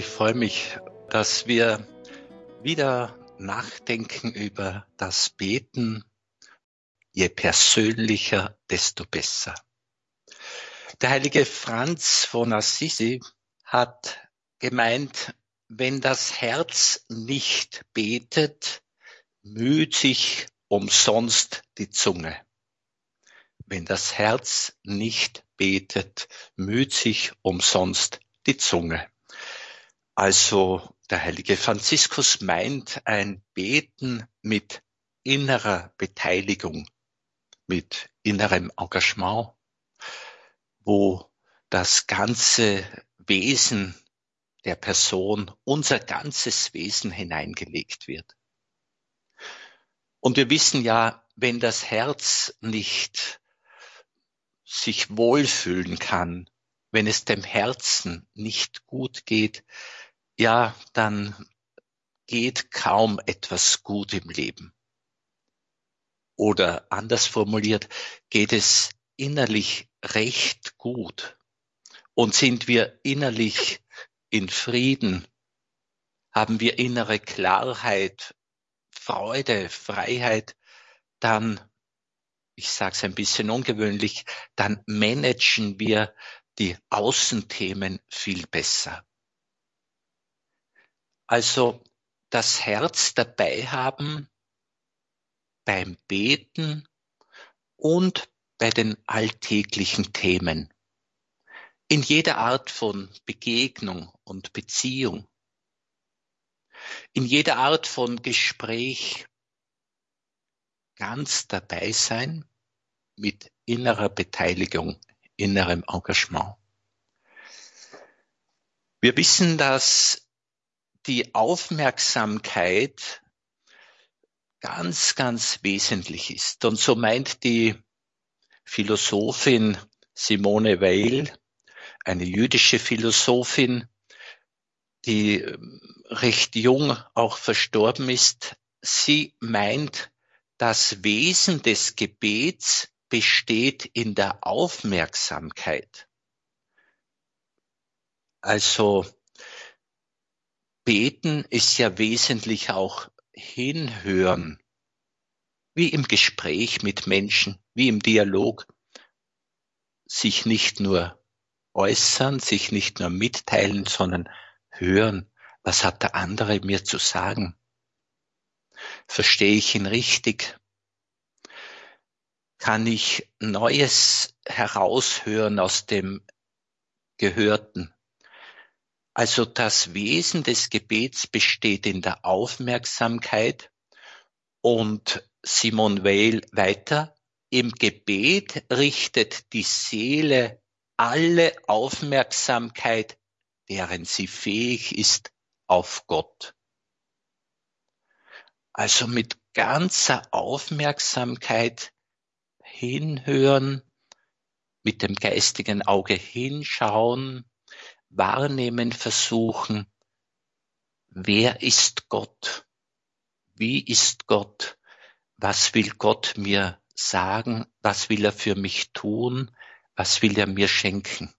Ich freue mich, dass wir wieder nachdenken über das Beten. Je persönlicher, desto besser. Der heilige Franz von Assisi hat gemeint, wenn das Herz nicht betet, müht sich umsonst die Zunge. Wenn das Herz nicht betet, müht sich umsonst die Zunge. Also der heilige Franziskus meint ein Beten mit innerer Beteiligung, mit innerem Engagement, wo das ganze Wesen der Person, unser ganzes Wesen hineingelegt wird. Und wir wissen ja, wenn das Herz nicht sich wohlfühlen kann, wenn es dem Herzen nicht gut geht, ja, dann geht kaum etwas gut im Leben. Oder anders formuliert, geht es innerlich recht gut und sind wir innerlich in Frieden, haben wir innere Klarheit, Freude, Freiheit, dann, ich sage es ein bisschen ungewöhnlich, dann managen wir die Außenthemen viel besser. Also das Herz dabei haben beim Beten und bei den alltäglichen Themen. In jeder Art von Begegnung und Beziehung. In jeder Art von Gespräch ganz dabei sein mit innerer Beteiligung innerem Engagement. Wir wissen, dass die Aufmerksamkeit ganz, ganz wesentlich ist. Und so meint die Philosophin Simone Weil, eine jüdische Philosophin, die ähm, recht jung auch verstorben ist, sie meint, das Wesen des Gebets besteht in der Aufmerksamkeit. Also beten ist ja wesentlich auch hinhören, wie im Gespräch mit Menschen, wie im Dialog, sich nicht nur äußern, sich nicht nur mitteilen, sondern hören, was hat der andere mir zu sagen? Verstehe ich ihn richtig? kann ich Neues heraushören aus dem Gehörten. Also das Wesen des Gebets besteht in der Aufmerksamkeit und Simon Weil weiter, im Gebet richtet die Seele alle Aufmerksamkeit, deren sie fähig ist, auf Gott. Also mit ganzer Aufmerksamkeit hinhören, mit dem geistigen Auge hinschauen, wahrnehmen versuchen, wer ist Gott? Wie ist Gott? Was will Gott mir sagen? Was will er für mich tun? Was will er mir schenken?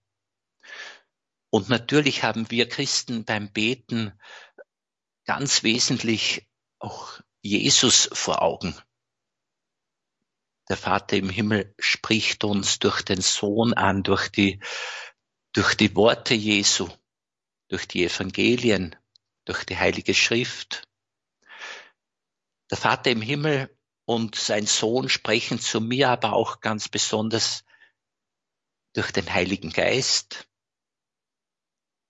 Und natürlich haben wir Christen beim Beten ganz wesentlich auch Jesus vor Augen. Der Vater im Himmel spricht uns durch den Sohn an, durch die, durch die Worte Jesu, durch die Evangelien, durch die Heilige Schrift. Der Vater im Himmel und sein Sohn sprechen zu mir aber auch ganz besonders durch den Heiligen Geist.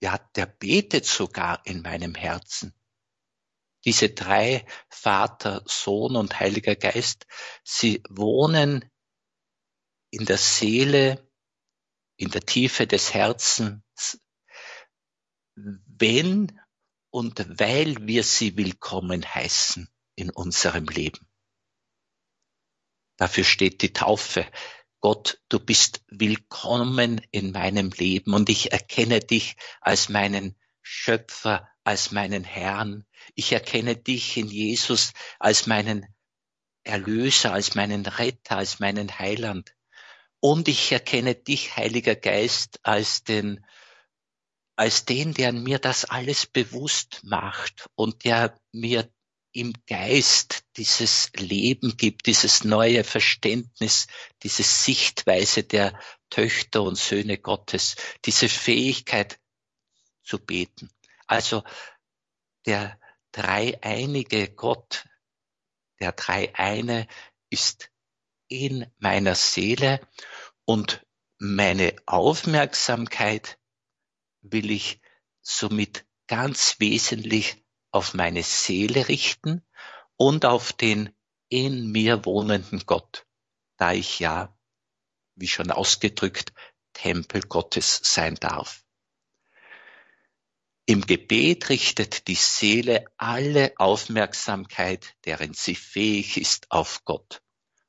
Ja, der betet sogar in meinem Herzen. Diese drei, Vater, Sohn und Heiliger Geist, sie wohnen in der Seele, in der Tiefe des Herzens, wenn und weil wir sie willkommen heißen in unserem Leben. Dafür steht die Taufe. Gott, du bist willkommen in meinem Leben und ich erkenne dich als meinen Schöpfer, als meinen Herrn. Ich erkenne dich in Jesus als meinen Erlöser, als meinen Retter, als meinen Heiland. Und ich erkenne dich, Heiliger Geist, als den als den, der mir das alles bewusst macht und der mir im Geist dieses Leben gibt, dieses neue Verständnis, diese Sichtweise der Töchter und Söhne Gottes, diese Fähigkeit zu beten. Also der dreieinige Gott, der Dreieine ist in meiner Seele und meine Aufmerksamkeit will ich somit ganz wesentlich auf meine Seele richten und auf den in mir wohnenden Gott, da ich ja, wie schon ausgedrückt, Tempel Gottes sein darf. Im Gebet richtet die Seele alle Aufmerksamkeit, deren sie fähig ist, auf Gott.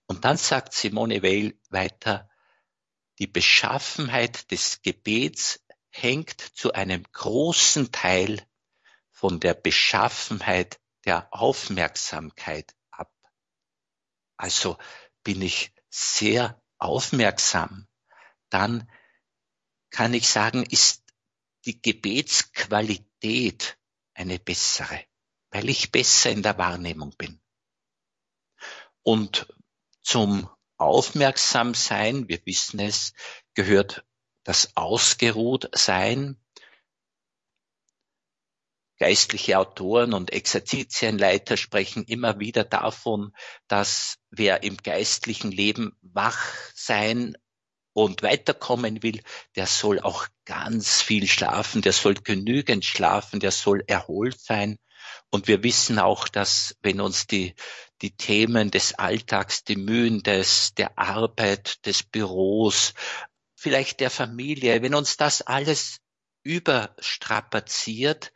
Und dann sagt Simone Weil weiter, die Beschaffenheit des Gebets hängt zu einem großen Teil von der Beschaffenheit der Aufmerksamkeit ab. Also bin ich sehr aufmerksam, dann kann ich sagen, ist die Gebetsqualität eine bessere, weil ich besser in der Wahrnehmung bin. Und zum Aufmerksamsein, wir wissen es, gehört das Ausgeruhtsein. Geistliche Autoren und Exerzitienleiter sprechen immer wieder davon, dass wer im geistlichen Leben wach sein und weiterkommen will, der soll auch ganz viel schlafen, der soll genügend schlafen, der soll erholt sein. Und wir wissen auch, dass wenn uns die, die Themen des Alltags, die Mühen des, der Arbeit, des Büros, vielleicht der Familie, wenn uns das alles überstrapaziert,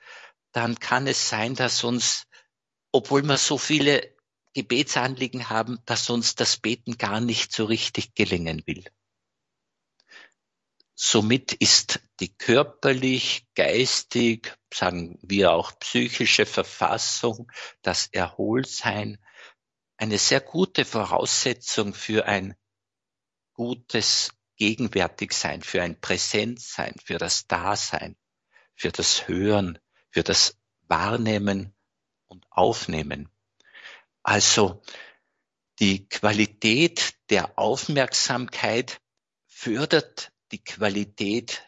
dann kann es sein, dass uns, obwohl wir so viele Gebetsanliegen haben, dass uns das Beten gar nicht so richtig gelingen will. Somit ist die körperlich, geistig, sagen wir auch psychische Verfassung, das Erholsein, eine sehr gute Voraussetzung für ein gutes gegenwärtig sein, für ein Präsenzsein, für das Dasein, für das Hören, für das Wahrnehmen und Aufnehmen. Also die Qualität der Aufmerksamkeit fördert die Qualität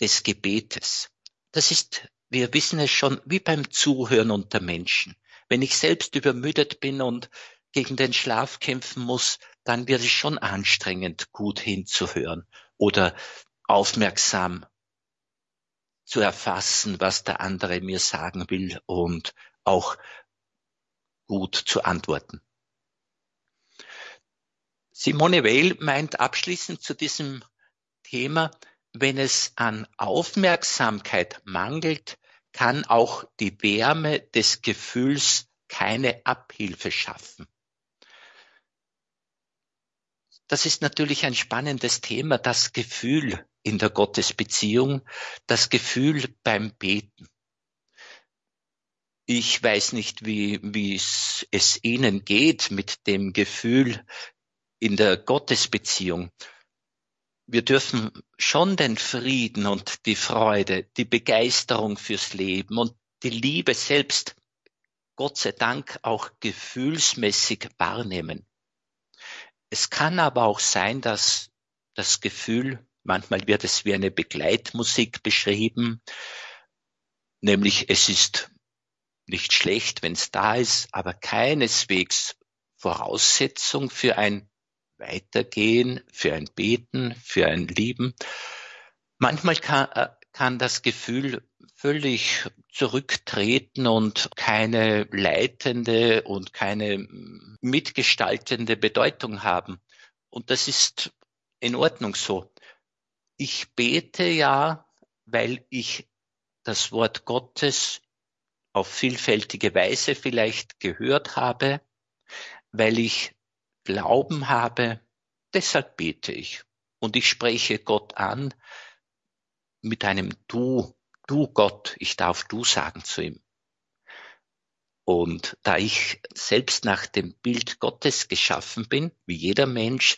des Gebetes. Das ist, wir wissen es schon, wie beim Zuhören unter Menschen. Wenn ich selbst übermüdet bin und gegen den Schlaf kämpfen muss, dann wird es schon anstrengend, gut hinzuhören oder aufmerksam zu erfassen, was der andere mir sagen will und auch gut zu antworten. Simone Weil meint abschließend zu diesem Thema, wenn es an Aufmerksamkeit mangelt, kann auch die Wärme des Gefühls keine Abhilfe schaffen. Das ist natürlich ein spannendes Thema, das Gefühl in der Gottesbeziehung, das Gefühl beim Beten. Ich weiß nicht, wie, es Ihnen geht mit dem Gefühl in der Gottesbeziehung. Wir dürfen schon den Frieden und die Freude, die Begeisterung fürs Leben und die Liebe selbst, Gott sei Dank, auch gefühlsmäßig wahrnehmen. Es kann aber auch sein, dass das Gefühl, manchmal wird es wie eine Begleitmusik beschrieben, nämlich es ist nicht schlecht, wenn es da ist, aber keineswegs Voraussetzung für ein Weitergehen, für ein Beten, für ein Lieben. Manchmal kann, äh, kann das Gefühl völlig zurücktreten und keine leitende und keine mitgestaltende Bedeutung haben. Und das ist in Ordnung so. Ich bete ja, weil ich das Wort Gottes auf vielfältige Weise vielleicht gehört habe, weil ich Glauben habe, deshalb bete ich. Und ich spreche Gott an mit einem Du, du Gott, ich darf du sagen zu ihm. Und da ich selbst nach dem Bild Gottes geschaffen bin, wie jeder Mensch,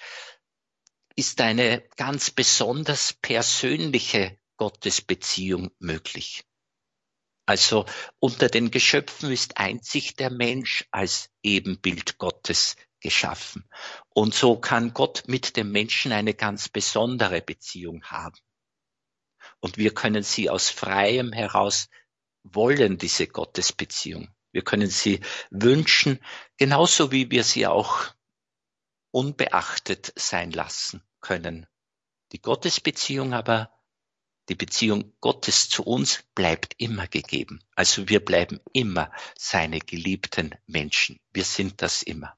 ist eine ganz besonders persönliche Gottes Beziehung möglich. Also unter den Geschöpfen ist einzig der Mensch als Ebenbild Gottes geschaffen. Und so kann Gott mit dem Menschen eine ganz besondere Beziehung haben. Und wir können sie aus freiem heraus wollen, diese Gottesbeziehung. Wir können sie wünschen, genauso wie wir sie auch unbeachtet sein lassen können. Die Gottesbeziehung aber die Beziehung Gottes zu uns bleibt immer gegeben. Also wir bleiben immer seine geliebten Menschen. Wir sind das immer.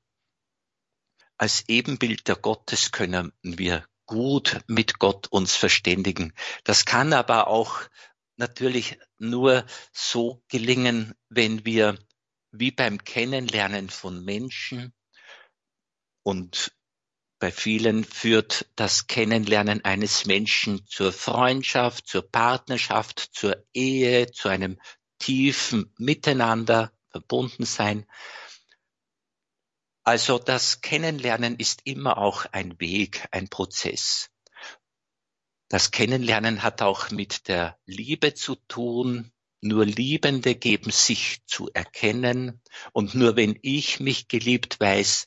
Als Ebenbild der Gottes können wir gut mit Gott uns verständigen. Das kann aber auch natürlich nur so gelingen, wenn wir wie beim Kennenlernen von Menschen und bei vielen führt das Kennenlernen eines Menschen zur Freundschaft, zur Partnerschaft, zur Ehe, zu einem tiefen Miteinander, verbunden sein. Also das Kennenlernen ist immer auch ein Weg, ein Prozess. Das Kennenlernen hat auch mit der Liebe zu tun. Nur Liebende geben sich zu erkennen. Und nur wenn ich mich geliebt weiß,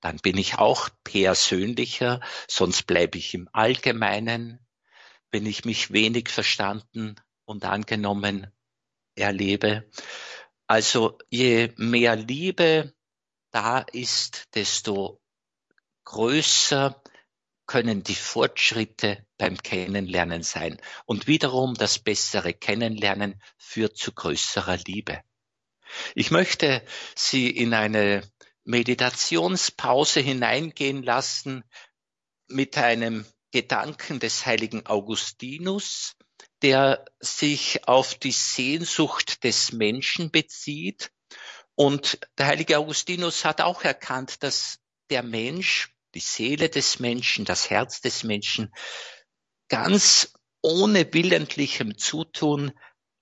dann bin ich auch persönlicher, sonst bleibe ich im Allgemeinen, wenn ich mich wenig verstanden und angenommen erlebe. Also je mehr Liebe da ist, desto größer können die Fortschritte beim Kennenlernen sein. Und wiederum das bessere Kennenlernen führt zu größerer Liebe. Ich möchte Sie in eine Meditationspause hineingehen lassen mit einem Gedanken des heiligen Augustinus, der sich auf die Sehnsucht des Menschen bezieht. Und der heilige Augustinus hat auch erkannt, dass der Mensch, die Seele des Menschen, das Herz des Menschen, ganz ohne willentlichem Zutun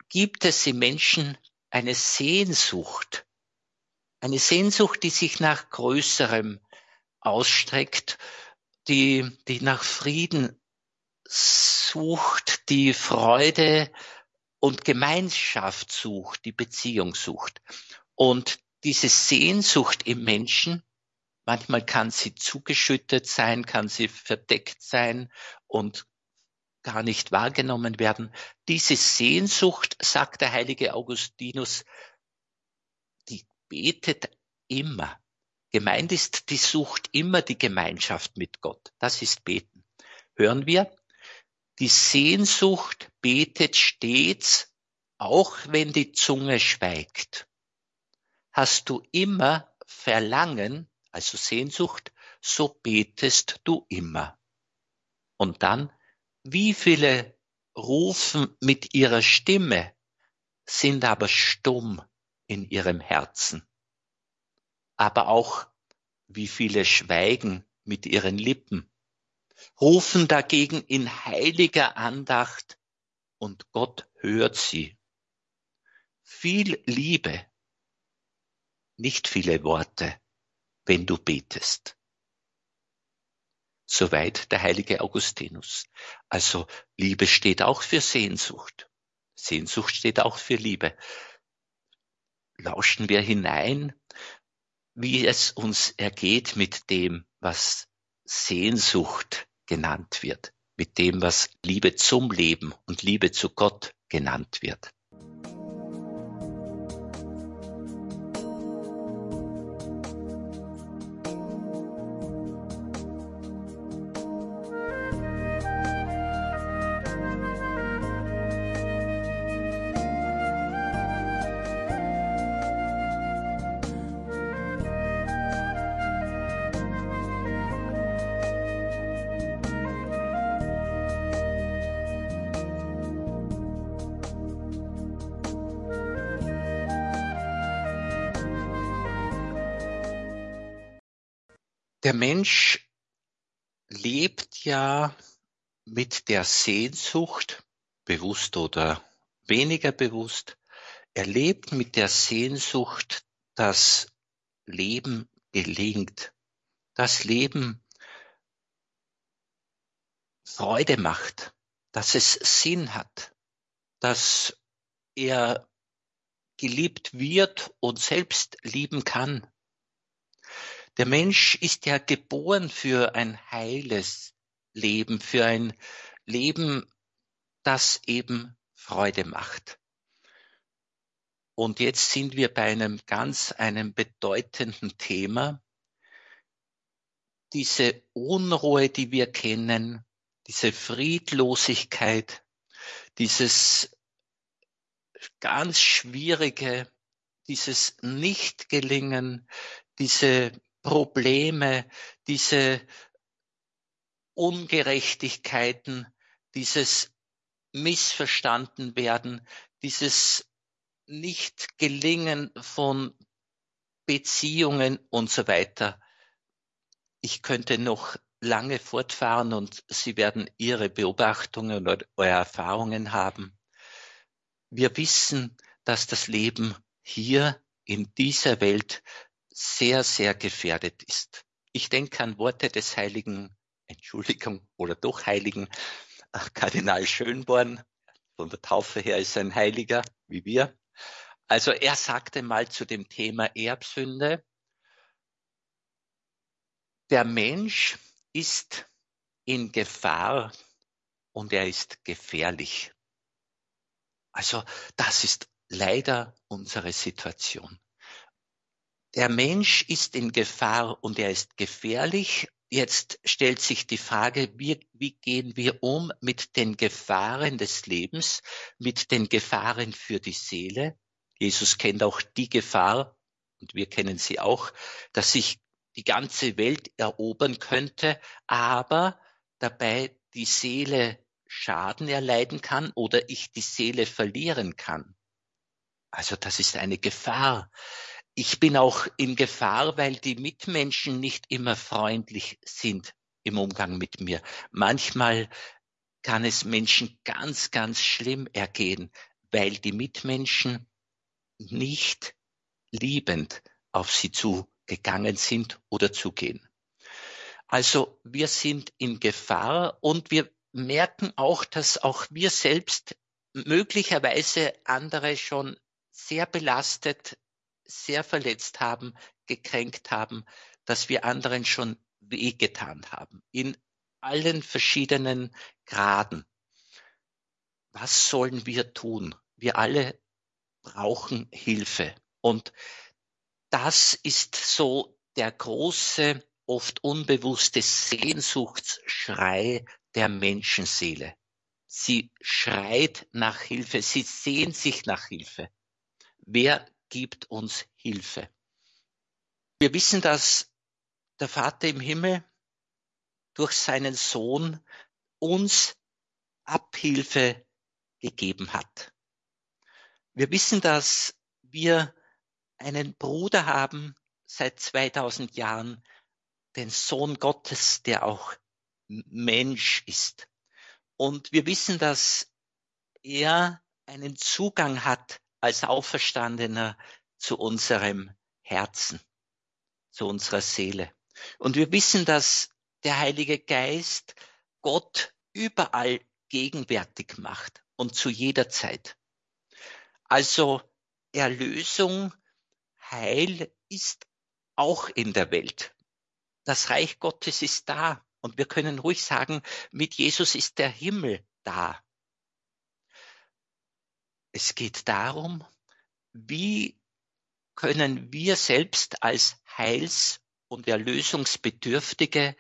gibt es im Menschen eine Sehnsucht eine Sehnsucht, die sich nach Größerem ausstreckt, die, die nach Frieden sucht, die Freude und Gemeinschaft sucht, die Beziehung sucht. Und diese Sehnsucht im Menschen, manchmal kann sie zugeschüttet sein, kann sie verdeckt sein und gar nicht wahrgenommen werden. Diese Sehnsucht, sagt der heilige Augustinus, betet immer. Gemeint ist, die sucht immer die Gemeinschaft mit Gott. Das ist Beten. Hören wir? Die Sehnsucht betet stets, auch wenn die Zunge schweigt. Hast du immer Verlangen, also Sehnsucht, so betest du immer. Und dann, wie viele rufen mit ihrer Stimme, sind aber stumm in ihrem Herzen. Aber auch wie viele schweigen mit ihren Lippen, rufen dagegen in heiliger Andacht und Gott hört sie. Viel Liebe, nicht viele Worte, wenn du betest. Soweit der heilige Augustinus. Also Liebe steht auch für Sehnsucht. Sehnsucht steht auch für Liebe lauschen wir hinein, wie es uns ergeht mit dem, was Sehnsucht genannt wird, mit dem, was Liebe zum Leben und Liebe zu Gott genannt wird. Der Mensch lebt ja mit der Sehnsucht, bewusst oder weniger bewusst, er lebt mit der Sehnsucht, dass Leben gelingt, dass Leben Freude macht, dass es Sinn hat, dass er geliebt wird und selbst lieben kann. Der Mensch ist ja geboren für ein heiles Leben, für ein Leben, das eben Freude macht. Und jetzt sind wir bei einem ganz, einem bedeutenden Thema. Diese Unruhe, die wir kennen, diese Friedlosigkeit, dieses ganz schwierige, dieses Nichtgelingen, diese Probleme, diese Ungerechtigkeiten, dieses missverstanden werden, dieses Nicht-Gelingen von Beziehungen und so weiter. Ich könnte noch lange fortfahren und Sie werden Ihre Beobachtungen oder Erfahrungen haben. Wir wissen, dass das Leben hier in dieser Welt sehr, sehr gefährdet ist. Ich denke an Worte des heiligen, Entschuldigung, oder doch heiligen Kardinal Schönborn, von der Taufe her ist ein Heiliger wie wir. Also er sagte mal zu dem Thema Erbsünde, der Mensch ist in Gefahr und er ist gefährlich. Also das ist leider unsere Situation. Der Mensch ist in Gefahr und er ist gefährlich Jetzt stellt sich die Frage, wie, wie gehen wir um mit den Gefahren des Lebens, mit den Gefahren für die Seele? Jesus kennt auch die Gefahr, und wir kennen sie auch, dass sich die ganze Welt erobern könnte, aber dabei die Seele Schaden erleiden kann oder ich die Seele verlieren kann. Also das ist eine Gefahr ich bin auch in Gefahr, weil die Mitmenschen nicht immer freundlich sind im Umgang mit mir. Manchmal kann es Menschen ganz, ganz schlimm ergehen, weil die Mitmenschen nicht liebend auf sie zugegangen sind oder zugehen. Also wir sind in Gefahr und wir merken auch, dass auch wir selbst möglicherweise andere schon sehr belastet sehr verletzt haben, gekränkt haben, dass wir anderen schon wehgetan haben, in allen verschiedenen Graden. Was sollen wir tun? Wir alle brauchen Hilfe. Und das ist so der große, oft unbewusste Sehnsuchtsschrei der Menschenseele. Sie schreit nach Hilfe, sie sehnt sich nach Hilfe. Wer gibt uns Hilfe. Wir wissen, dass der Vater im Himmel durch seinen Sohn uns Abhilfe gegeben hat. Wir wissen, dass wir einen Bruder haben seit 2000 Jahren, den Sohn Gottes, der auch Mensch ist. Und wir wissen, dass er einen Zugang hat als Auferstandener zu unserem Herzen, zu unserer Seele. Und wir wissen, dass der Heilige Geist Gott überall gegenwärtig macht und zu jeder Zeit. Also Erlösung, Heil ist auch in der Welt. Das Reich Gottes ist da und wir können ruhig sagen, mit Jesus ist der Himmel da. Es geht darum, wie können wir selbst als Heils- und Erlösungsbedürftige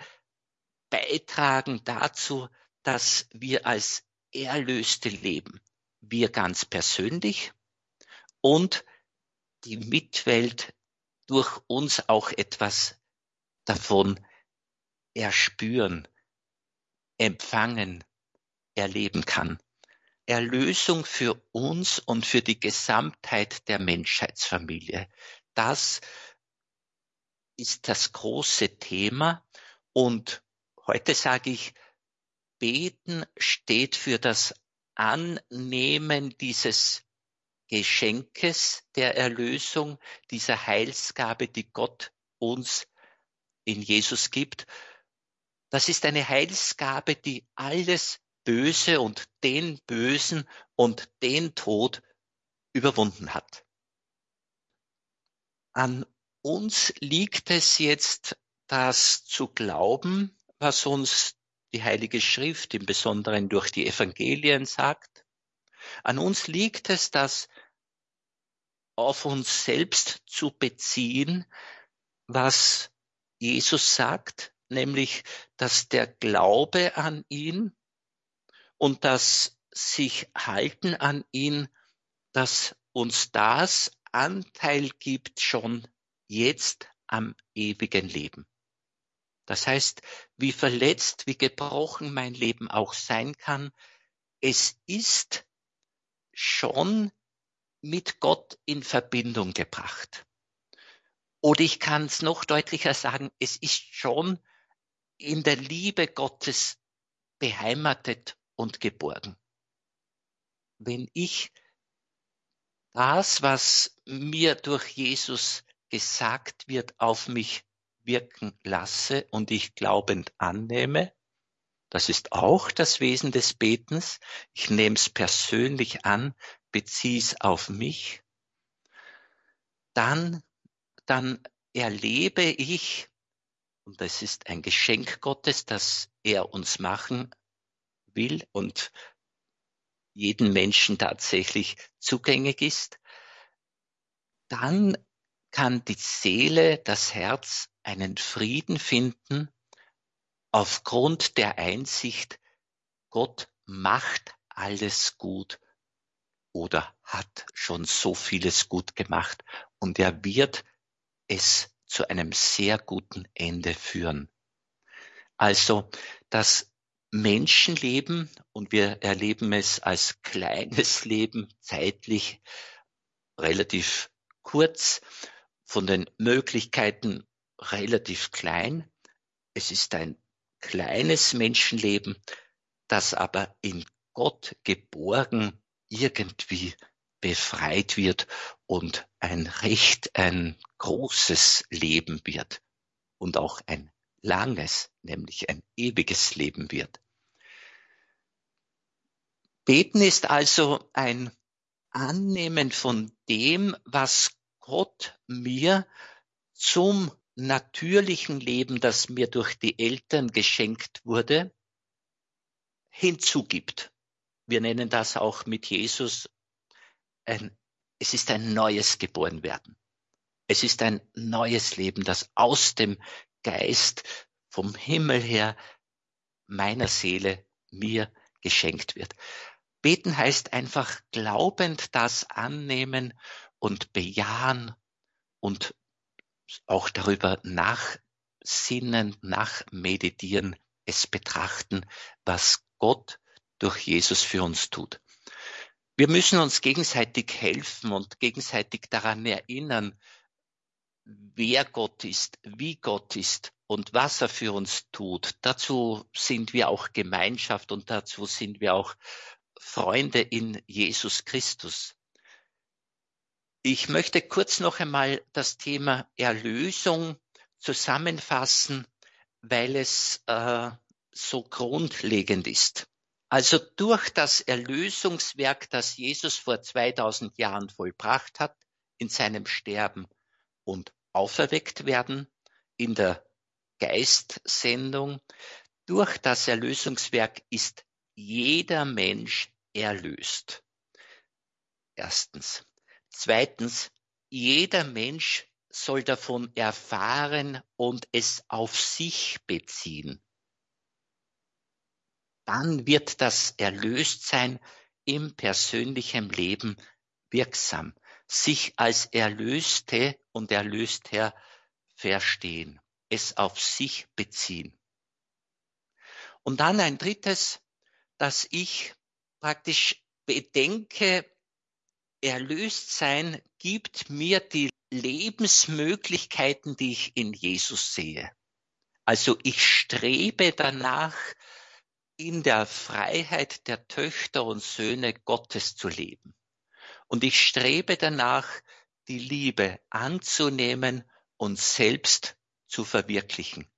beitragen dazu, dass wir als Erlöste leben. Wir ganz persönlich und die Mitwelt durch uns auch etwas davon erspüren, empfangen, erleben kann. Erlösung für uns und für die Gesamtheit der Menschheitsfamilie. Das ist das große Thema. Und heute sage ich, beten steht für das Annehmen dieses Geschenkes der Erlösung, dieser Heilsgabe, die Gott uns in Jesus gibt. Das ist eine Heilsgabe, die alles Böse und den Bösen und den Tod überwunden hat. An uns liegt es jetzt, das zu glauben, was uns die Heilige Schrift im Besonderen durch die Evangelien sagt. An uns liegt es, das auf uns selbst zu beziehen, was Jesus sagt, nämlich, dass der Glaube an ihn und das sich halten an ihn, dass uns das Anteil gibt schon jetzt am ewigen Leben. Das heißt, wie verletzt, wie gebrochen mein Leben auch sein kann, es ist schon mit Gott in Verbindung gebracht. Oder ich kann es noch deutlicher sagen, es ist schon in der Liebe Gottes beheimatet und geborgen. Wenn ich das, was mir durch Jesus gesagt wird, auf mich wirken lasse und ich glaubend annehme, das ist auch das Wesen des Betens. Ich nehme es persönlich an, beziehe es auf mich. Dann, dann erlebe ich, und das ist ein Geschenk Gottes, das er uns machen will und jeden Menschen tatsächlich zugänglich ist, dann kann die Seele, das Herz einen Frieden finden aufgrund der Einsicht, Gott macht alles gut oder hat schon so vieles gut gemacht und er wird es zu einem sehr guten Ende führen. Also das Menschenleben und wir erleben es als kleines Leben, zeitlich relativ kurz, von den Möglichkeiten relativ klein. Es ist ein kleines Menschenleben, das aber in Gott geborgen irgendwie befreit wird und ein recht ein großes Leben wird und auch ein langes, nämlich ein ewiges Leben wird. Beten ist also ein Annehmen von dem, was Gott mir zum natürlichen Leben, das mir durch die Eltern geschenkt wurde, hinzugibt. Wir nennen das auch mit Jesus ein, es ist ein neues Geborenwerden. Es ist ein neues Leben, das aus dem Geist vom Himmel her meiner Seele mir geschenkt wird. Beten heißt einfach glaubend das annehmen und bejahen und auch darüber nachsinnen, nachmeditieren, es betrachten, was Gott durch Jesus für uns tut. Wir müssen uns gegenseitig helfen und gegenseitig daran erinnern, wer Gott ist, wie Gott ist und was er für uns tut. Dazu sind wir auch Gemeinschaft und dazu sind wir auch Freunde in Jesus Christus. Ich möchte kurz noch einmal das Thema Erlösung zusammenfassen, weil es äh, so grundlegend ist. Also durch das Erlösungswerk, das Jesus vor 2000 Jahren vollbracht hat, in seinem Sterben und auferweckt werden, in der Geistsendung, durch das Erlösungswerk ist jeder Mensch erlöst. Erstens. Zweitens, jeder Mensch soll davon erfahren und es auf sich beziehen. Dann wird das Erlöstsein im persönlichen Leben wirksam, sich als Erlöste und Erlöster verstehen, es auf sich beziehen. Und dann ein drittes, dass ich praktisch bedenke, erlöst sein gibt mir die Lebensmöglichkeiten, die ich in Jesus sehe. Also ich strebe danach, in der Freiheit der Töchter und Söhne Gottes zu leben. Und ich strebe danach, die Liebe anzunehmen und selbst zu verwirklichen.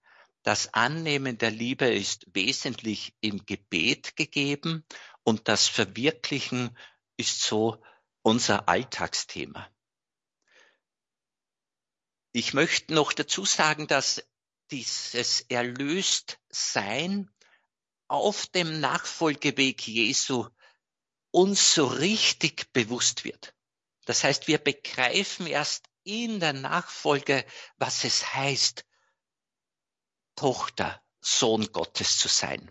Das Annehmen der Liebe ist wesentlich im Gebet gegeben und das Verwirklichen ist so unser Alltagsthema. Ich möchte noch dazu sagen, dass dieses Erlöstsein auf dem Nachfolgeweg Jesu uns so richtig bewusst wird. Das heißt, wir begreifen erst in der Nachfolge, was es heißt, Tochter, Sohn Gottes zu sein.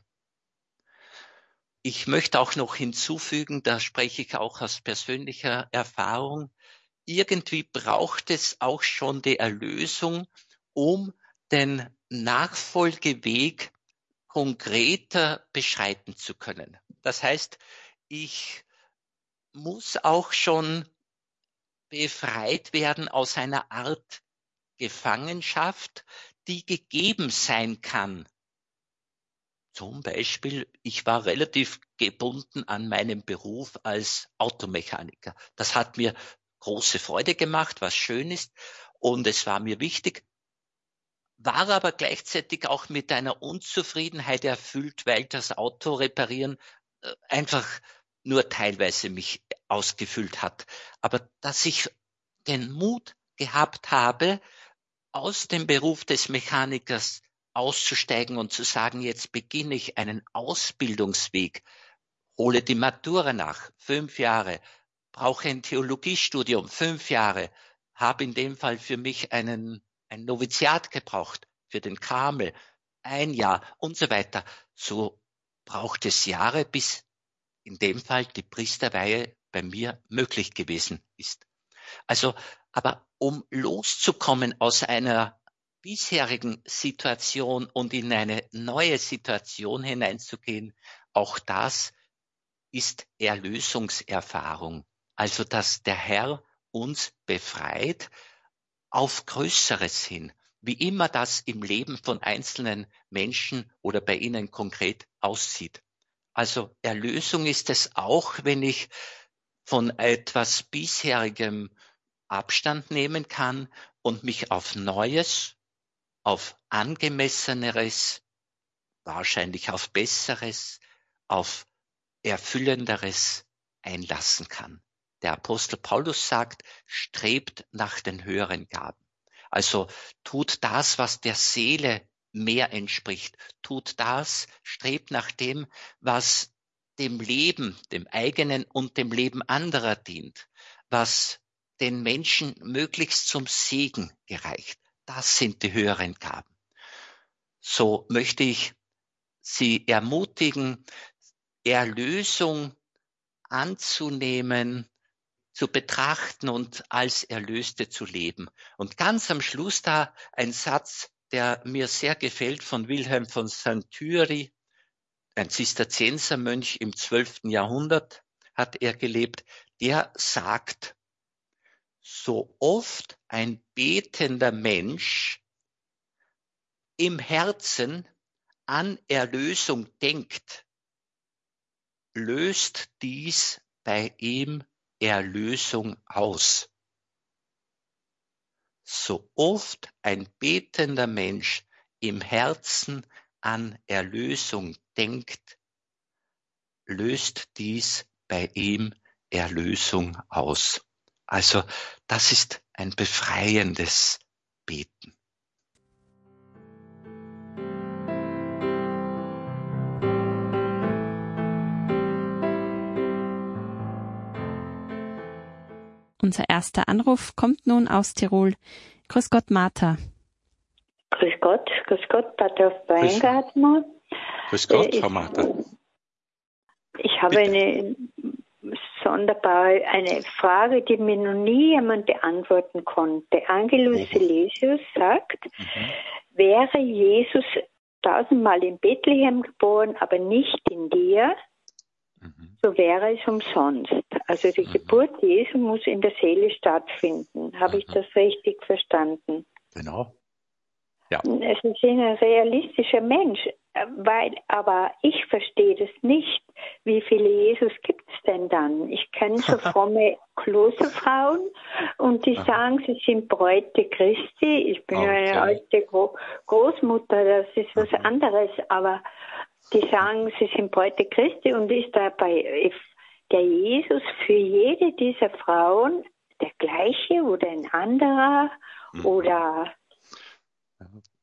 Ich möchte auch noch hinzufügen, da spreche ich auch aus persönlicher Erfahrung, irgendwie braucht es auch schon die Erlösung, um den Nachfolgeweg konkreter beschreiten zu können. Das heißt, ich muss auch schon befreit werden aus einer Art Gefangenschaft, die gegeben sein kann. Zum Beispiel, ich war relativ gebunden an meinem Beruf als Automechaniker. Das hat mir große Freude gemacht, was schön ist. Und es war mir wichtig, war aber gleichzeitig auch mit einer Unzufriedenheit erfüllt, weil das Auto reparieren äh, einfach nur teilweise mich ausgefüllt hat. Aber dass ich den Mut gehabt habe, aus dem Beruf des Mechanikers auszusteigen und zu sagen, jetzt beginne ich einen Ausbildungsweg, hole die Matura nach, fünf Jahre, brauche ein Theologiestudium, fünf Jahre, habe in dem Fall für mich einen, ein Noviziat gebraucht, für den Kamel, ein Jahr und so weiter. So braucht es Jahre, bis in dem Fall die Priesterweihe bei mir möglich gewesen ist. Also, aber um loszukommen aus einer bisherigen Situation und in eine neue Situation hineinzugehen, auch das ist Erlösungserfahrung. Also, dass der Herr uns befreit auf Größeres hin, wie immer das im Leben von einzelnen Menschen oder bei ihnen konkret aussieht. Also Erlösung ist es auch, wenn ich von etwas bisherigem Abstand nehmen kann und mich auf Neues, auf angemesseneres, wahrscheinlich auf besseres, auf erfüllenderes einlassen kann. Der Apostel Paulus sagt, strebt nach den höheren Gaben. Also tut das, was der Seele mehr entspricht. Tut das, strebt nach dem, was dem Leben, dem eigenen und dem Leben anderer dient, was den Menschen möglichst zum Segen gereicht. Das sind die höheren Gaben. So möchte ich Sie ermutigen, Erlösung anzunehmen, zu betrachten und als Erlöste zu leben. Und ganz am Schluss da ein Satz, der mir sehr gefällt von Wilhelm von. Thüry, ein Zisterziensermönch im 12. Jahrhundert hat er gelebt, der sagt, so oft ein betender Mensch im Herzen an Erlösung denkt, löst dies bei ihm Erlösung aus. So oft ein betender Mensch im Herzen an Erlösung denkt, löst dies bei ihm Erlösung aus. Also das ist ein befreiendes Beten. Unser erster Anruf kommt nun aus Tirol. Grüß Gott, Martha. Grüß Gott, grüß Gott, Pater Weingartner. Grüß Gott, äh, Frau Martha. Ich habe Bitte. eine sonderbare, eine Frage, die mir noch nie jemand beantworten konnte. Angelus. Silesius sagt, mhm. wäre Jesus tausendmal in Bethlehem geboren, aber nicht in dir, mhm. so wäre es umsonst. Also die mhm. Geburt Jesu muss in der Seele stattfinden. Habe ich mhm. das richtig verstanden? Genau. Ja. Es ist ein realistischer Mensch, weil, aber ich verstehe das nicht. Wie viele Jesus gibt es denn dann? Ich kenne so fromme Klosterfrauen und die sagen, sie sind Bräute Christi. Ich bin okay. eine alte Gro Großmutter, das ist was mhm. anderes, aber die sagen, sie sind Bräute Christi und ist dabei der Jesus für jede dieser Frauen der gleiche oder ein anderer mhm. oder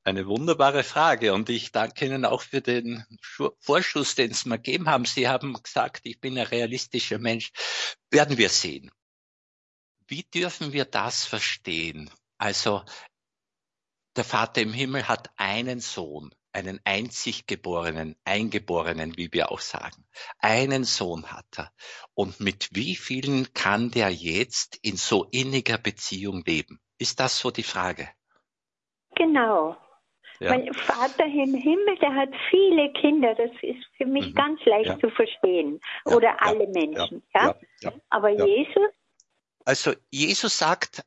eine wunderbare Frage und ich danke Ihnen auch für den Vorschuss, den Sie mir gegeben haben. Sie haben gesagt, ich bin ein realistischer Mensch. Werden wir sehen. Wie dürfen wir das verstehen? Also, der Vater im Himmel hat einen Sohn, einen einzig geborenen, eingeborenen, wie wir auch sagen. Einen Sohn hat er. Und mit wie vielen kann der jetzt in so inniger Beziehung leben? Ist das so die Frage? Genau. Ja. Mein Vater im Himmel, der hat viele Kinder. Das ist für mich mhm. ganz leicht ja. zu verstehen. Ja. Oder alle Menschen. Ja. Aber Jesus? Also Jesus sagt,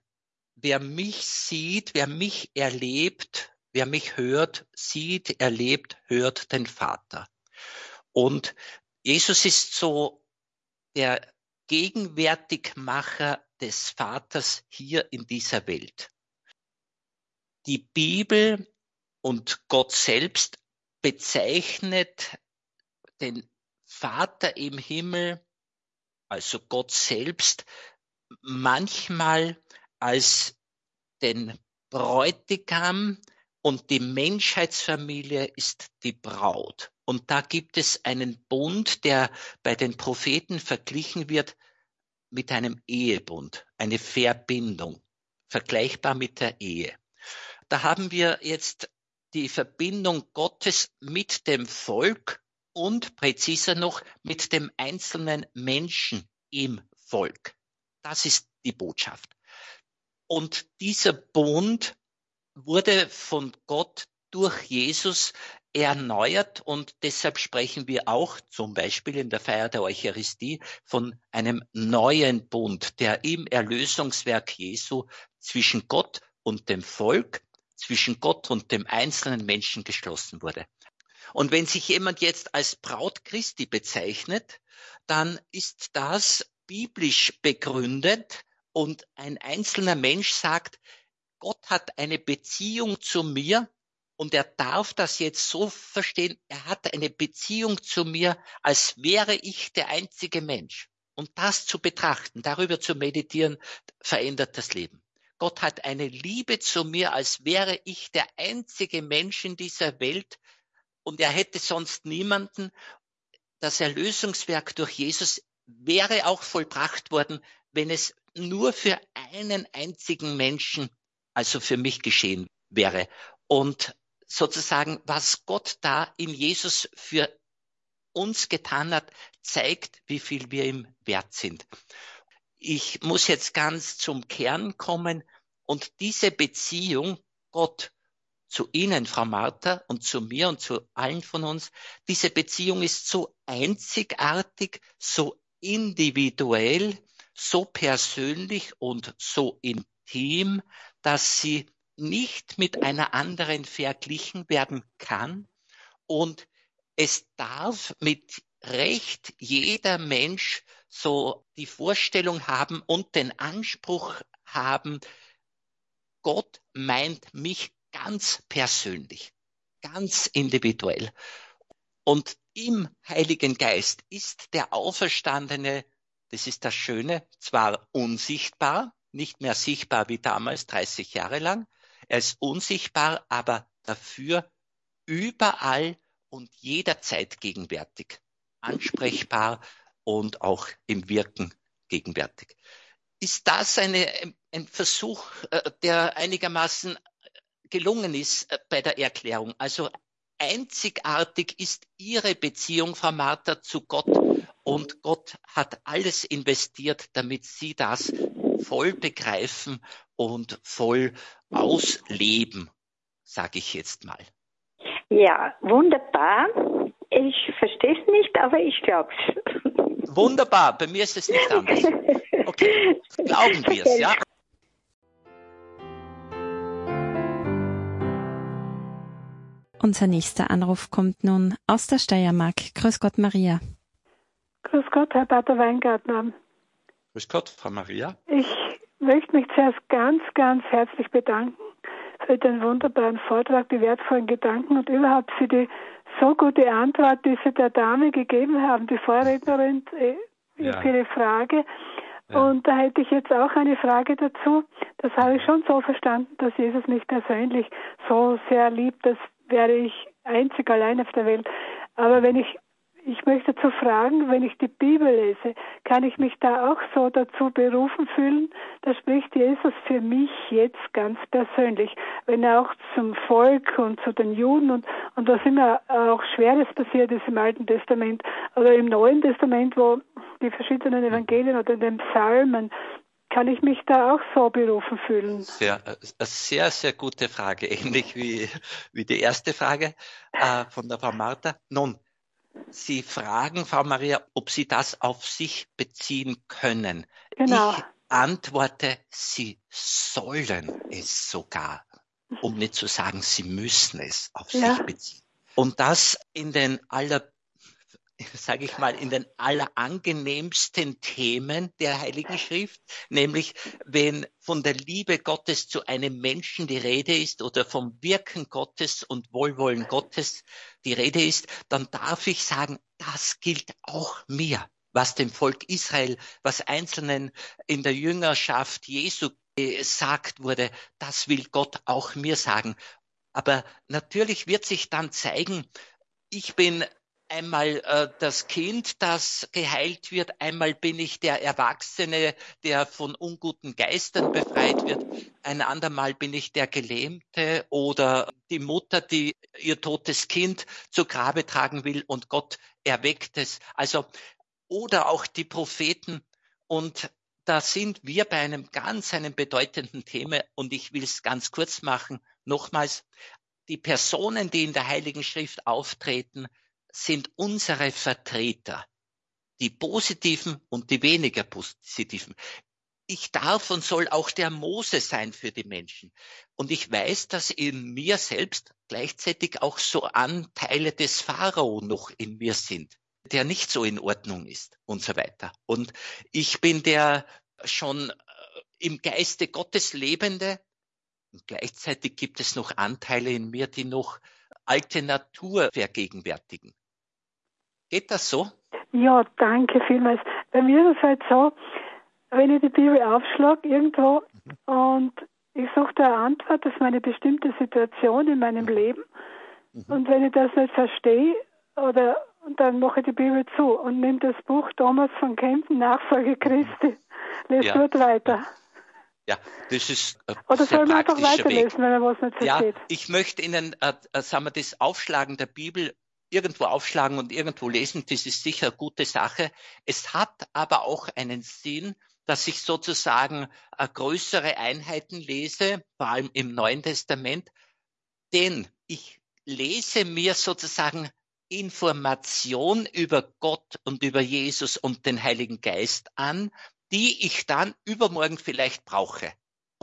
wer mich sieht, wer mich erlebt, wer mich hört, sieht, erlebt, hört den Vater. Und Jesus ist so der Gegenwärtigmacher des Vaters hier in dieser Welt. Die Bibel und Gott selbst bezeichnet den Vater im Himmel, also Gott selbst, manchmal als den Bräutigam und die Menschheitsfamilie ist die Braut. Und da gibt es einen Bund, der bei den Propheten verglichen wird mit einem Ehebund, eine Verbindung, vergleichbar mit der Ehe. Da haben wir jetzt die Verbindung Gottes mit dem Volk und präziser noch mit dem einzelnen Menschen im Volk. Das ist die Botschaft. Und dieser Bund wurde von Gott durch Jesus erneuert und deshalb sprechen wir auch zum Beispiel in der Feier der Eucharistie von einem neuen Bund, der im Erlösungswerk Jesu zwischen Gott und dem Volk zwischen Gott und dem einzelnen Menschen geschlossen wurde. Und wenn sich jemand jetzt als Braut Christi bezeichnet, dann ist das biblisch begründet und ein einzelner Mensch sagt, Gott hat eine Beziehung zu mir und er darf das jetzt so verstehen, er hat eine Beziehung zu mir, als wäre ich der einzige Mensch. Und das zu betrachten, darüber zu meditieren, verändert das Leben. Gott hat eine Liebe zu mir, als wäre ich der einzige Mensch in dieser Welt und er hätte sonst niemanden. Das Erlösungswerk durch Jesus wäre auch vollbracht worden, wenn es nur für einen einzigen Menschen, also für mich geschehen wäre. Und sozusagen, was Gott da in Jesus für uns getan hat, zeigt, wie viel wir ihm wert sind ich muss jetzt ganz zum Kern kommen und diese Beziehung Gott zu Ihnen, Frau Martha, und zu mir und zu allen von uns, diese Beziehung ist so einzigartig, so individuell, so persönlich und so intim, dass sie nicht mit einer anderen verglichen werden kann. Und es darf mit Recht jeder Mensch so die Vorstellung haben und den Anspruch haben, Gott meint mich ganz persönlich, ganz individuell. Und im Heiligen Geist ist der Auferstandene, das ist das Schöne, zwar unsichtbar, nicht mehr sichtbar wie damals 30 Jahre lang, er ist unsichtbar, aber dafür überall und jederzeit gegenwärtig, ansprechbar und auch im Wirken gegenwärtig. Ist das eine, ein Versuch, äh, der einigermaßen gelungen ist äh, bei der Erklärung? Also einzigartig ist Ihre Beziehung, Frau Martha, zu Gott und Gott hat alles investiert, damit Sie das voll begreifen und voll ausleben, sage ich jetzt mal. Ja, wunderbar. Ich verstehe es nicht, aber ich glaube es. Wunderbar, bei mir ist es nicht anders. Okay, glauben wir es, ja? Unser nächster Anruf kommt nun aus der Steiermark. Grüß Gott, Maria. Grüß Gott, Herr Pater Weingartner. Grüß Gott, Frau Maria. Ich möchte mich zuerst ganz, ganz herzlich bedanken für den wunderbaren Vortrag, die wertvollen Gedanken und überhaupt für die so gute Antwort, die Sie der Dame gegeben haben, die Vorrednerin, äh, ja. für Ihre Frage. Ja. Und da hätte ich jetzt auch eine Frage dazu. Das habe ich schon so verstanden, dass Jesus mich persönlich so sehr liebt. Das wäre ich einzig allein auf der Welt. Aber wenn ich ich möchte zu fragen, wenn ich die Bibel lese, kann ich mich da auch so dazu berufen fühlen? Da spricht Jesus für mich jetzt ganz persönlich, wenn er auch zum Volk und zu den Juden und, und was immer auch Schweres passiert ist im Alten Testament oder im Neuen Testament, wo die verschiedenen Evangelien oder in den Psalmen kann ich mich da auch so berufen fühlen? Sehr, äh, sehr, sehr gute Frage, ähnlich wie, wie die erste Frage äh, von der Frau Martha. Nun, Sie fragen, Frau Maria, ob Sie das auf sich beziehen können. Genau. Ich antworte, Sie sollen es sogar, um nicht zu sagen, Sie müssen es auf ja. sich beziehen. Und das in den aller sage ich mal, in den allerangenehmsten Themen der Heiligen Schrift, nämlich wenn von der Liebe Gottes zu einem Menschen die Rede ist oder vom Wirken Gottes und Wohlwollen Gottes die Rede ist, dann darf ich sagen, das gilt auch mir, was dem Volk Israel, was Einzelnen in der Jüngerschaft Jesu gesagt wurde, das will Gott auch mir sagen. Aber natürlich wird sich dann zeigen, ich bin einmal äh, das Kind, das geheilt wird, einmal bin ich der Erwachsene, der von unguten Geistern befreit wird, ein andermal bin ich der Gelähmte oder die Mutter, die ihr totes Kind zu Grabe tragen will und Gott erweckt es. Also, oder auch die Propheten und da sind wir bei einem ganz, einem bedeutenden Thema und ich will es ganz kurz machen. Nochmals, die Personen, die in der Heiligen Schrift auftreten, sind unsere Vertreter, die positiven und die weniger positiven. Ich darf und soll auch der Mose sein für die Menschen. Und ich weiß, dass in mir selbst gleichzeitig auch so Anteile des Pharao noch in mir sind, der nicht so in Ordnung ist und so weiter. Und ich bin der schon äh, im Geiste Gottes Lebende. Und gleichzeitig gibt es noch Anteile in mir, die noch alte Natur vergegenwärtigen. Geht das so? Ja, danke vielmals. Bei mir ist es halt so, wenn ich die Bibel aufschlage irgendwo mhm. und ich suche da eine Antwort auf meine bestimmte Situation in meinem mhm. Leben mhm. und wenn ich das nicht verstehe oder dann mache ich die Bibel zu und nehme das Buch Thomas von Kempten, Nachfolge mhm. Christi, lese ja. dort weiter. Ja, das ist äh, Oder soll man einfach weiterlesen, Weg. wenn er was nicht versteht? Ja, ich möchte Ihnen, äh, äh, sagen wir, das Aufschlagen der Bibel irgendwo aufschlagen und irgendwo lesen, das ist sicher eine gute Sache. Es hat aber auch einen Sinn, dass ich sozusagen äh, größere Einheiten lese, vor allem im Neuen Testament, denn ich lese mir sozusagen Information über Gott und über Jesus und den Heiligen Geist an, die ich dann übermorgen vielleicht brauche.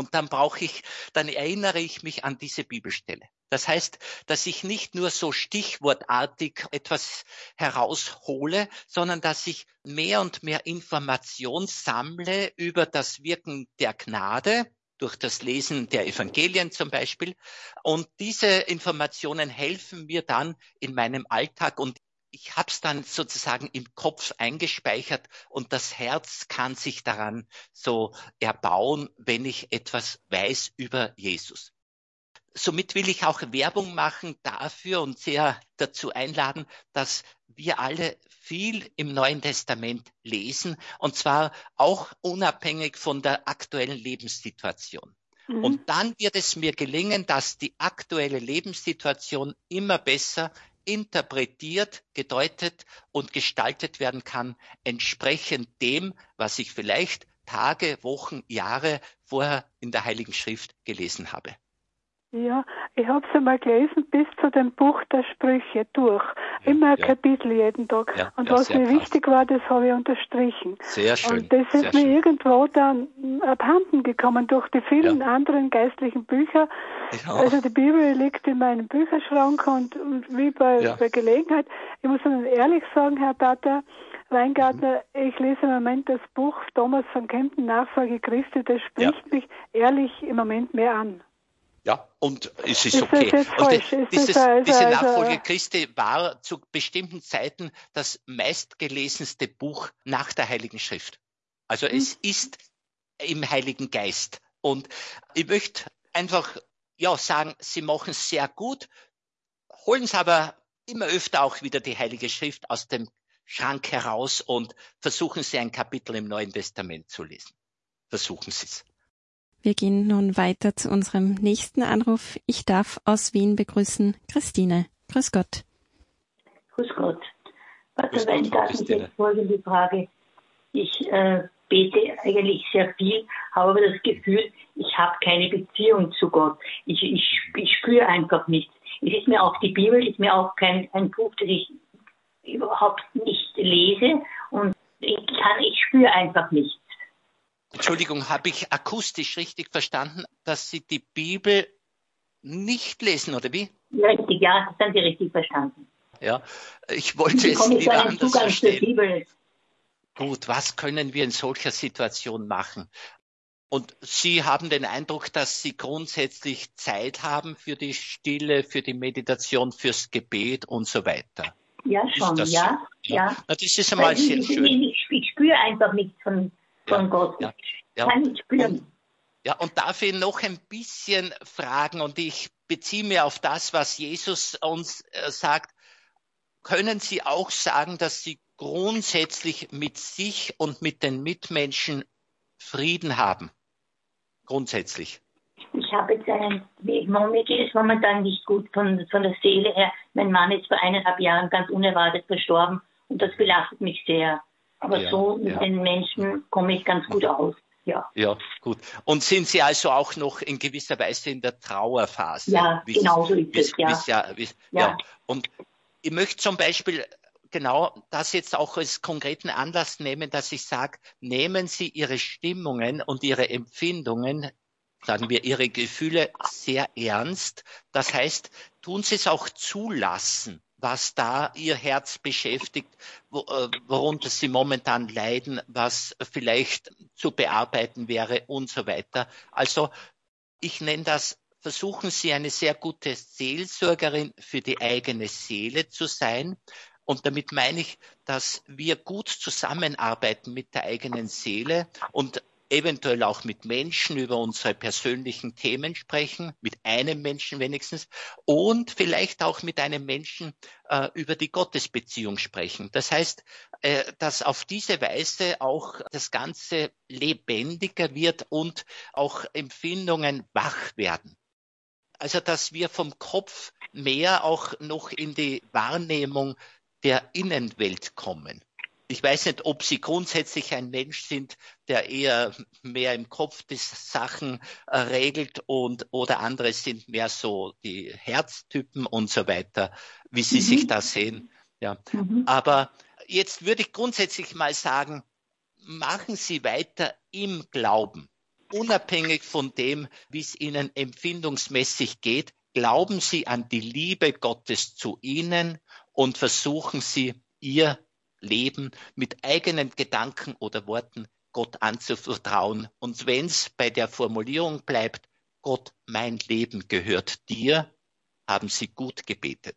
Und dann brauche ich, dann erinnere ich mich an diese Bibelstelle. Das heißt, dass ich nicht nur so stichwortartig etwas heraushole, sondern dass ich mehr und mehr Information sammle über das Wirken der Gnade, durch das Lesen der Evangelien zum Beispiel. Und diese Informationen helfen mir dann in meinem Alltag und ich habe es dann sozusagen im Kopf eingespeichert und das Herz kann sich daran so erbauen, wenn ich etwas weiß über Jesus somit will ich auch Werbung machen dafür und sehr dazu einladen, dass wir alle viel im Neuen Testament lesen und zwar auch unabhängig von der aktuellen Lebenssituation. Mhm. Und dann wird es mir gelingen, dass die aktuelle Lebenssituation immer besser interpretiert, gedeutet und gestaltet werden kann, entsprechend dem, was ich vielleicht Tage, Wochen, Jahre vorher in der Heiligen Schrift gelesen habe. Ja, ich habe es einmal gelesen bis zu dem Buch der Sprüche durch. Ja, Immer ein ja. Kapitel jeden Tag. Ja, und was mir krass. wichtig war, das habe ich unterstrichen. Sehr schön. Und das ist mir schön. irgendwo dann abhanden gekommen durch die vielen anderen geistlichen Bücher. Also die Bibel liegt in meinem Bücherschrank und, und wie bei, bei Gelegenheit. Ich muss Ihnen ehrlich sagen, Herr Tata, Weingartner, ich lese im Moment das Buch Thomas von Kempten, Nachfolge Christi, das spricht mich ehrlich im Moment mehr an. Ja, und es ist, ist okay. Und dieses, also, diese also, Nachfolge Christi war zu bestimmten Zeiten das meistgelesenste Buch nach der Heiligen Schrift. Also hm. es ist im Heiligen Geist. Und ich möchte einfach ja, sagen, Sie machen es sehr gut, holen es aber immer öfter auch wieder die Heilige Schrift aus dem Schrank heraus und versuchen Sie ein Kapitel im Neuen Testament zu lesen. Versuchen Sie es. Wir gehen nun weiter zu unserem nächsten Anruf. Ich darf aus Wien begrüßen Christine. Grüß Gott. Grüß Gott. Pater Weingarten, jetzt folgende Frage. Ich äh, bete eigentlich sehr viel, habe aber das Gefühl, ich habe keine Beziehung zu Gott. Ich, ich, ich spüre einfach nichts. Es ist mir auch die Bibel, ist mir auch kein ein Buch, das ich überhaupt nicht lese und ich kann, ich spüre einfach nichts. Entschuldigung, habe ich akustisch richtig verstanden, dass Sie die Bibel nicht lesen, oder wie? Richtig, ja, das haben Sie richtig verstanden. Ja, ich wollte es lieber anders Zugang verstehen. Gut, was können wir in solcher Situation machen? Und Sie haben den Eindruck, dass Sie grundsätzlich Zeit haben für die Stille, für die Meditation, fürs Gebet und so weiter. Ja, schon, ja, so? ja. ja. Na, das ist einmal sehr ich, schön. Ich, ich, spüre einfach nichts von, von ja, Gott. Ja, ja. Kann ich spüren. Und, ja, und darf ich noch ein bisschen fragen, und ich beziehe mich auf das, was Jesus uns äh, sagt. Können Sie auch sagen, dass Sie grundsätzlich mit sich und mit den Mitmenschen Frieden haben? Grundsätzlich. Ich habe jetzt einen, mir geht es momentan nicht gut von, von der Seele her. Mein Mann ist vor eineinhalb Jahren ganz unerwartet verstorben und das belastet mich sehr. Aber ja, so mit ja. den Menschen komme ich ganz gut aus. Ja. ja, gut. Und sind Sie also auch noch in gewisser Weise in der Trauerphase? Ja, genau so ist es, ja. ja, ja. ja. Und ich möchte zum Beispiel genau das jetzt auch als konkreten Anlass nehmen, dass ich sage, nehmen Sie Ihre Stimmungen und Ihre Empfindungen, sagen wir Ihre Gefühle sehr ernst. Das heißt, tun Sie es auch zulassen was da ihr Herz beschäftigt, äh, worunter sie momentan leiden, was vielleicht zu bearbeiten wäre und so weiter. Also ich nenne das, versuchen Sie eine sehr gute Seelsorgerin für die eigene Seele zu sein. Und damit meine ich, dass wir gut zusammenarbeiten mit der eigenen Seele und eventuell auch mit Menschen über unsere persönlichen Themen sprechen, mit einem Menschen wenigstens, und vielleicht auch mit einem Menschen äh, über die Gottesbeziehung sprechen. Das heißt, äh, dass auf diese Weise auch das Ganze lebendiger wird und auch Empfindungen wach werden. Also, dass wir vom Kopf mehr auch noch in die Wahrnehmung der Innenwelt kommen. Ich weiß nicht, ob Sie grundsätzlich ein Mensch sind, der eher mehr im Kopf die Sachen äh, regelt und oder andere sind mehr so die Herztypen und so weiter, wie Sie mhm. sich da sehen. Ja. Mhm. Aber jetzt würde ich grundsätzlich mal sagen, machen Sie weiter im Glauben. Unabhängig von dem, wie es Ihnen empfindungsmäßig geht, glauben Sie an die Liebe Gottes zu Ihnen und versuchen Sie, Ihr Leben mit eigenen Gedanken oder Worten Gott anzuvertrauen. Und wenn es bei der Formulierung bleibt, Gott, mein Leben gehört dir, haben Sie gut gebetet.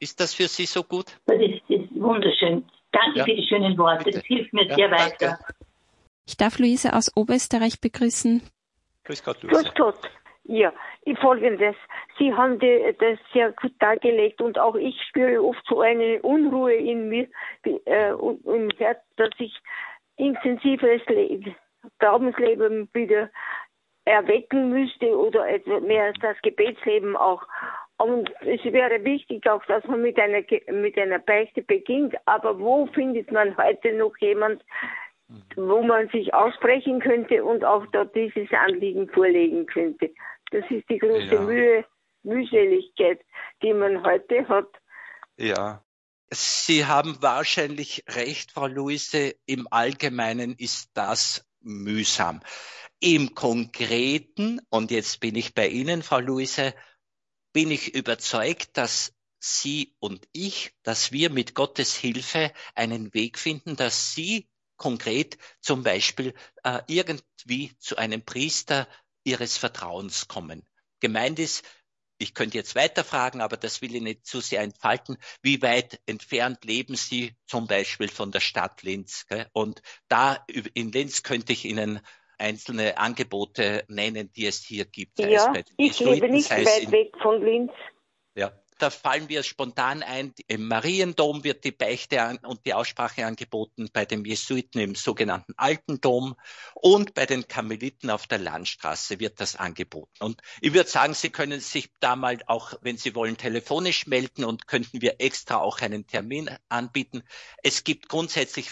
Ist das für Sie so gut? Das ist, ist wunderschön. Danke ja. für die schönen Worte. Bitte. Das hilft mir ja, sehr weiter. Ich darf Luise aus Oberösterreich begrüßen. Grüß Gott, Luise. Grüß Gott. Ja, folgendes. Sie haben das sehr gut dargelegt und auch ich spüre oft so eine Unruhe in mir, äh, im Herz, dass ich intensiveres Leben, Glaubensleben wieder erwecken müsste oder mehr das Gebetsleben auch. Und es wäre wichtig auch, dass man mit einer, mit einer Beichte beginnt. Aber wo findet man heute noch jemand, wo man sich aussprechen könnte und auch dort dieses Anliegen vorlegen könnte. Das ist die große ja. Mühe, Mühseligkeit, die man heute hat. Ja. Sie haben wahrscheinlich recht, Frau Luise. Im Allgemeinen ist das mühsam. Im Konkreten, und jetzt bin ich bei Ihnen, Frau Luise, bin ich überzeugt, dass Sie und ich, dass wir mit Gottes Hilfe einen Weg finden, dass Sie konkret zum Beispiel äh, irgendwie zu einem Priester Ihres Vertrauens kommen. Gemeint ist, ich könnte jetzt weiterfragen, aber das will ich nicht zu sehr entfalten. Wie weit entfernt leben Sie zum Beispiel von der Stadt Linz? Gell? Und da in Linz könnte ich Ihnen einzelne Angebote nennen, die es hier gibt. Ja, ich lebe nicht weit weg von Linz. Da fallen wir spontan ein. Im Mariendom wird die Beichte und die Aussprache angeboten, bei den Jesuiten im sogenannten Alten Dom und bei den Karmeliten auf der Landstraße wird das angeboten. Und ich würde sagen, Sie können sich da mal auch, wenn Sie wollen, telefonisch melden und könnten wir extra auch einen Termin anbieten. Es gibt grundsätzlich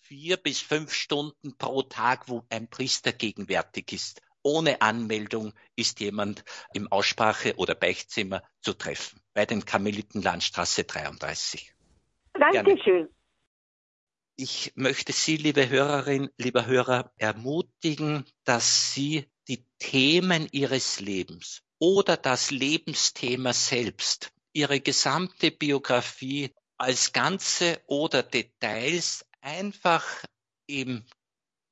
vier bis fünf Stunden pro Tag, wo ein Priester gegenwärtig ist. Ohne Anmeldung ist jemand im Aussprache- oder Beichtzimmer zu treffen, bei den Karmeliten Landstraße 33. Dankeschön. Ich möchte Sie, liebe Hörerin, lieber Hörer, ermutigen, dass Sie die Themen Ihres Lebens oder das Lebensthema selbst, Ihre gesamte Biografie als Ganze oder Details einfach im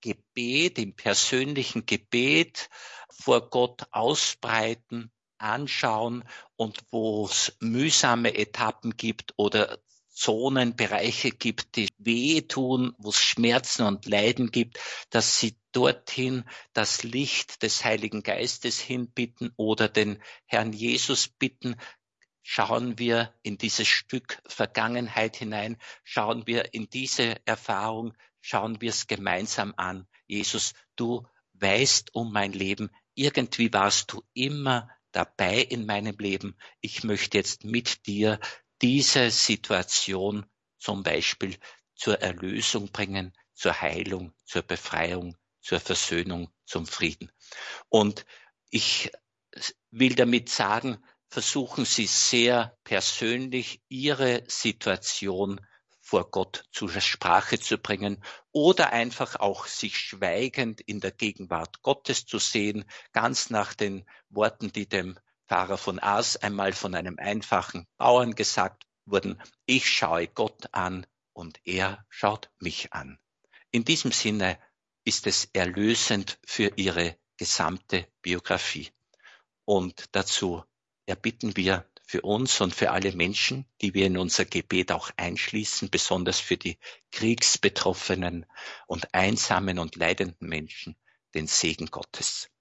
Gebet, im persönlichen Gebet vor Gott ausbreiten, anschauen und wo es mühsame Etappen gibt oder Zonen, Bereiche gibt, die wehtun, wo es Schmerzen und Leiden gibt, dass sie dorthin das Licht des Heiligen Geistes hinbitten oder den Herrn Jesus bitten, schauen wir in dieses Stück Vergangenheit hinein, schauen wir in diese Erfahrung, schauen wir es gemeinsam an. Jesus, du weißt um mein Leben. Irgendwie warst du immer dabei in meinem Leben. Ich möchte jetzt mit dir diese Situation zum Beispiel zur Erlösung bringen, zur Heilung, zur Befreiung, zur Versöhnung, zum Frieden. Und ich will damit sagen, versuchen Sie sehr persönlich Ihre Situation vor Gott zur Sprache zu bringen oder einfach auch sich schweigend in der Gegenwart Gottes zu sehen, ganz nach den Worten, die dem Pfarrer von Ars einmal von einem einfachen Bauern gesagt wurden, ich schaue Gott an und er schaut mich an. In diesem Sinne ist es erlösend für ihre gesamte Biografie. Und dazu erbitten wir für uns und für alle Menschen, die wir in unser Gebet auch einschließen, besonders für die kriegsbetroffenen und einsamen und leidenden Menschen, den Segen Gottes.